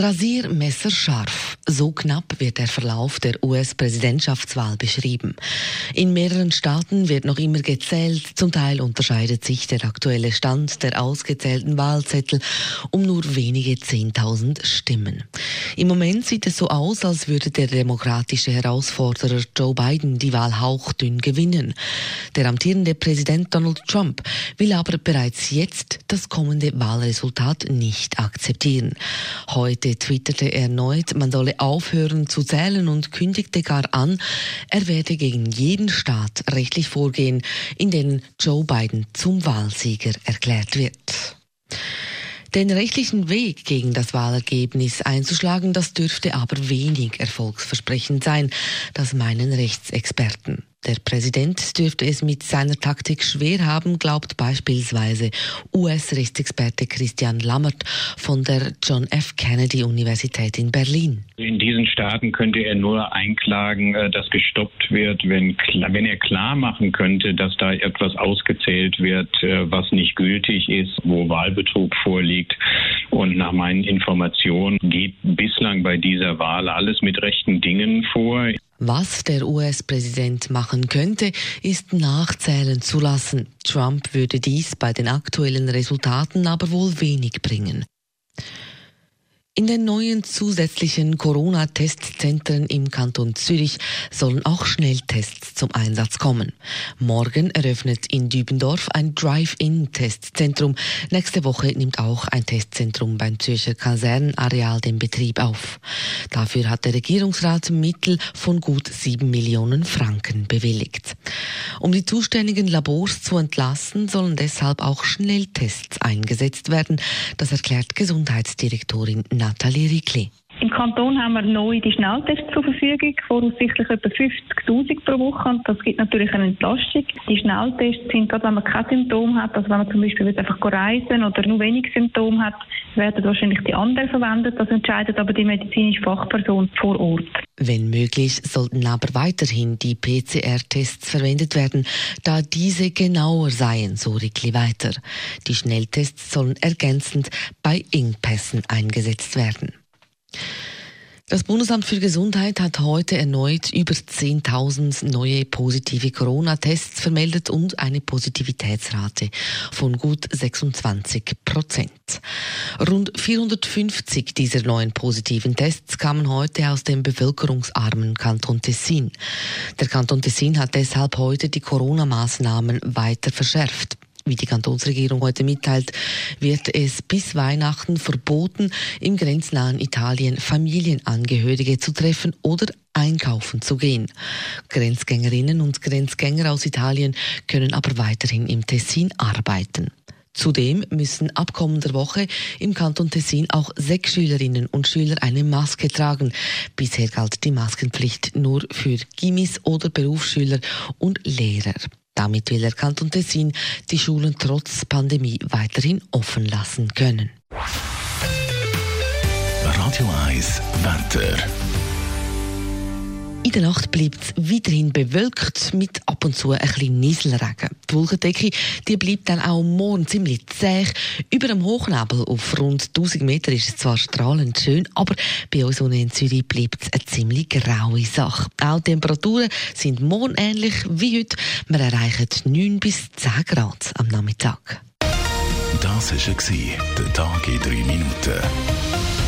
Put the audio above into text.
Rasiermesser scharf. So knapp wird der Verlauf der US-Präsidentschaftswahl beschrieben. In mehreren Staaten wird noch immer gezählt. Zum Teil unterscheidet sich der aktuelle Stand der ausgezählten Wahlzettel um nur wenige Zehntausend Stimmen. Im Moment sieht es so aus, als würde der demokratische Herausforderer Joe Biden die Wahl hauchdünn gewinnen. Der amtierende Präsident Donald Trump will aber bereits jetzt das kommende Wahlresultat nicht akzeptieren. Heute Heute twitterte er erneut, man solle aufhören zu zählen und kündigte gar an, er werde gegen jeden Staat rechtlich vorgehen, in dem Joe Biden zum Wahlsieger erklärt wird. Den rechtlichen Weg gegen das Wahlergebnis einzuschlagen, das dürfte aber wenig erfolgsversprechend sein, das meinen Rechtsexperten. Der Präsident dürfte es mit seiner Taktik schwer haben, glaubt beispielsweise US-Rechtsexperte Christian Lammert von der John F. Kennedy Universität in Berlin. In diesen Staaten könnte er nur einklagen, äh, dass gestoppt wird, wenn, wenn er klar machen könnte, dass da etwas ausgezählt wird, äh, was nicht gültig ist, wo Wahlbetrug vorliegt. Und nach meinen Informationen geht bislang bei dieser Wahl alles mit rechten Dingen vor. Was der US-Präsident machen könnte, ist nachzählen zu lassen. Trump würde dies bei den aktuellen Resultaten aber wohl wenig bringen. In den neuen zusätzlichen Corona-Testzentren im Kanton Zürich sollen auch Schnelltests zum Einsatz kommen. Morgen eröffnet in Dübendorf ein Drive-In-Testzentrum. Nächste Woche nimmt auch ein Testzentrum beim Zürcher Kasernenareal den Betrieb auf. Dafür hat der Regierungsrat Mittel von gut sieben Millionen Franken bewilligt. Um die zuständigen Labors zu entlasten, sollen deshalb auch Schnelltests eingesetzt werden. Das erklärt Gesundheitsdirektorin Nathalie Rickli. Im Kanton haben wir neu die Schnelltests zur Verfügung, voraussichtlich etwa 50.000 pro Woche. Und das gibt natürlich eine Entlastung. Die Schnelltests sind, gerade wenn man kein Symptom hat, also wenn man zum Beispiel einfach reisen oder nur wenig Symptome hat, werden wahrscheinlich die anderen verwendet. Das entscheidet aber die medizinische Fachperson vor Ort. Wenn möglich, sollten aber weiterhin die PCR-Tests verwendet werden, da diese genauer seien, so Rickli weiter. Die Schnelltests sollen ergänzend bei Engpässen eingesetzt werden. Das Bundesamt für Gesundheit hat heute erneut über 10.000 neue positive Corona-Tests vermeldet und eine Positivitätsrate von gut 26 Prozent. Rund 450 dieser neuen positiven Tests kamen heute aus dem bevölkerungsarmen Kanton Tessin. Der Kanton Tessin hat deshalb heute die Corona-Maßnahmen weiter verschärft. Wie die Kantonsregierung heute mitteilt, wird es bis Weihnachten verboten, im grenznahen Italien Familienangehörige zu treffen oder einkaufen zu gehen. Grenzgängerinnen und Grenzgänger aus Italien können aber weiterhin im Tessin arbeiten. Zudem müssen ab kommender Woche im Kanton Tessin auch sechs Schülerinnen und Schüler eine Maske tragen. Bisher galt die Maskenpflicht nur für Gimmis oder Berufsschüler und Lehrer. Damit will der Kanton Tessin die Schulen trotz Pandemie weiterhin offen lassen können. Radio 1 Wetter. In der Nacht bleibt es weiterhin bewölkt mit ab und zu ein bisschen Nieselregen. Die Wolkendecke die bleibt dann auch morgen ziemlich zäh. Über dem Hochnebel auf rund 1000 Meter ist es zwar strahlend schön, aber bei uns unten in Zürich bleibt es eine ziemlich graue Sache. Auch Temperaturen sind morgen ähnlich wie heute. Wir erreichen 9 bis 10 Grad am Nachmittag. Das war der Tag in 3 Minuten.